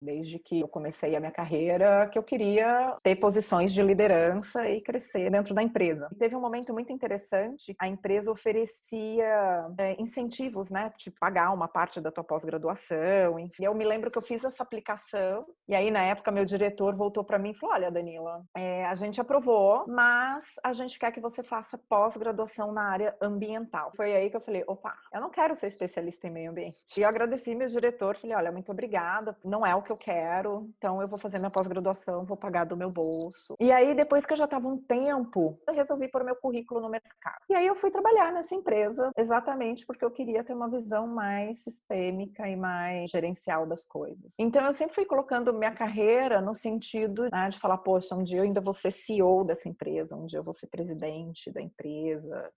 desde que eu comecei a minha carreira, que eu queria ter posições de liderança e crescer dentro da empresa. E teve um momento muito interessante, a empresa oferecia é, incentivos, né, tipo pagar uma parte da tua pós-graduação, enfim. Eu me lembro que eu fiz essa aplicação e aí na época meu diretor voltou para mim e falou: "Olha, Danila, é, a gente aprovou, mas a gente quer que você faça pós-graduação na área ambiental". Foi aí que eu falei: "Opa, eu não quero ser especialista em meio ambiente". E eu agradeci meu diretor, falei: "Olha, muito obrigada, não é o que eu quero, então eu vou fazer minha pós-graduação, vou pagar do meu bolso". E aí depois que eu já estava um tempo, eu resolvi pôr meu currículo no mercado. E aí eu fui trabalhar nessa empresa exatamente porque eu queria ter uma visão mais sistêmica e mais gerencial das coisas. Então eu sempre fui colocando minha carreira no sentido né, de falar, poxa, um dia eu ainda vou ser CEO dessa empresa, um dia eu vou ser presidente da empresa.